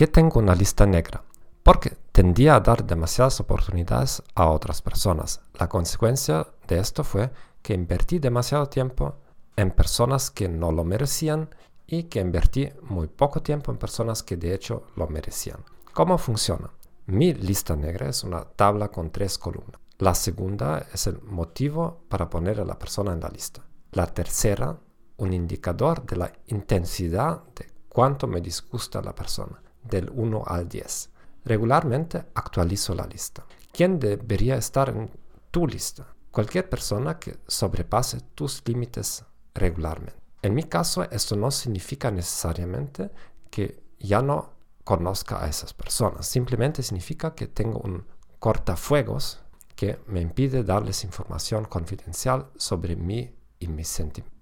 qué tengo una lista negra? Porque tendía a dar demasiadas oportunidades a otras personas. La consecuencia de esto fue que invertí demasiado tiempo en personas que no lo merecían y que invertí muy poco tiempo en personas que de hecho lo merecían. ¿Cómo funciona? Mi lista negra es una tabla con tres columnas. La segunda es el motivo para poner a la persona en la lista. La tercera, un indicador de la intensidad de cuánto me disgusta la persona, del 1 al 10. Regularmente actualizo la lista. ¿Quién debería estar en tu lista? Cualquier persona que sobrepase tus límites regularmente. En mi caso, esto no significa necesariamente que ya no conozca a esas personas. Simplemente significa que tengo un cortafuegos que me impide darles información confidencial sobre mí y mis sentimientos.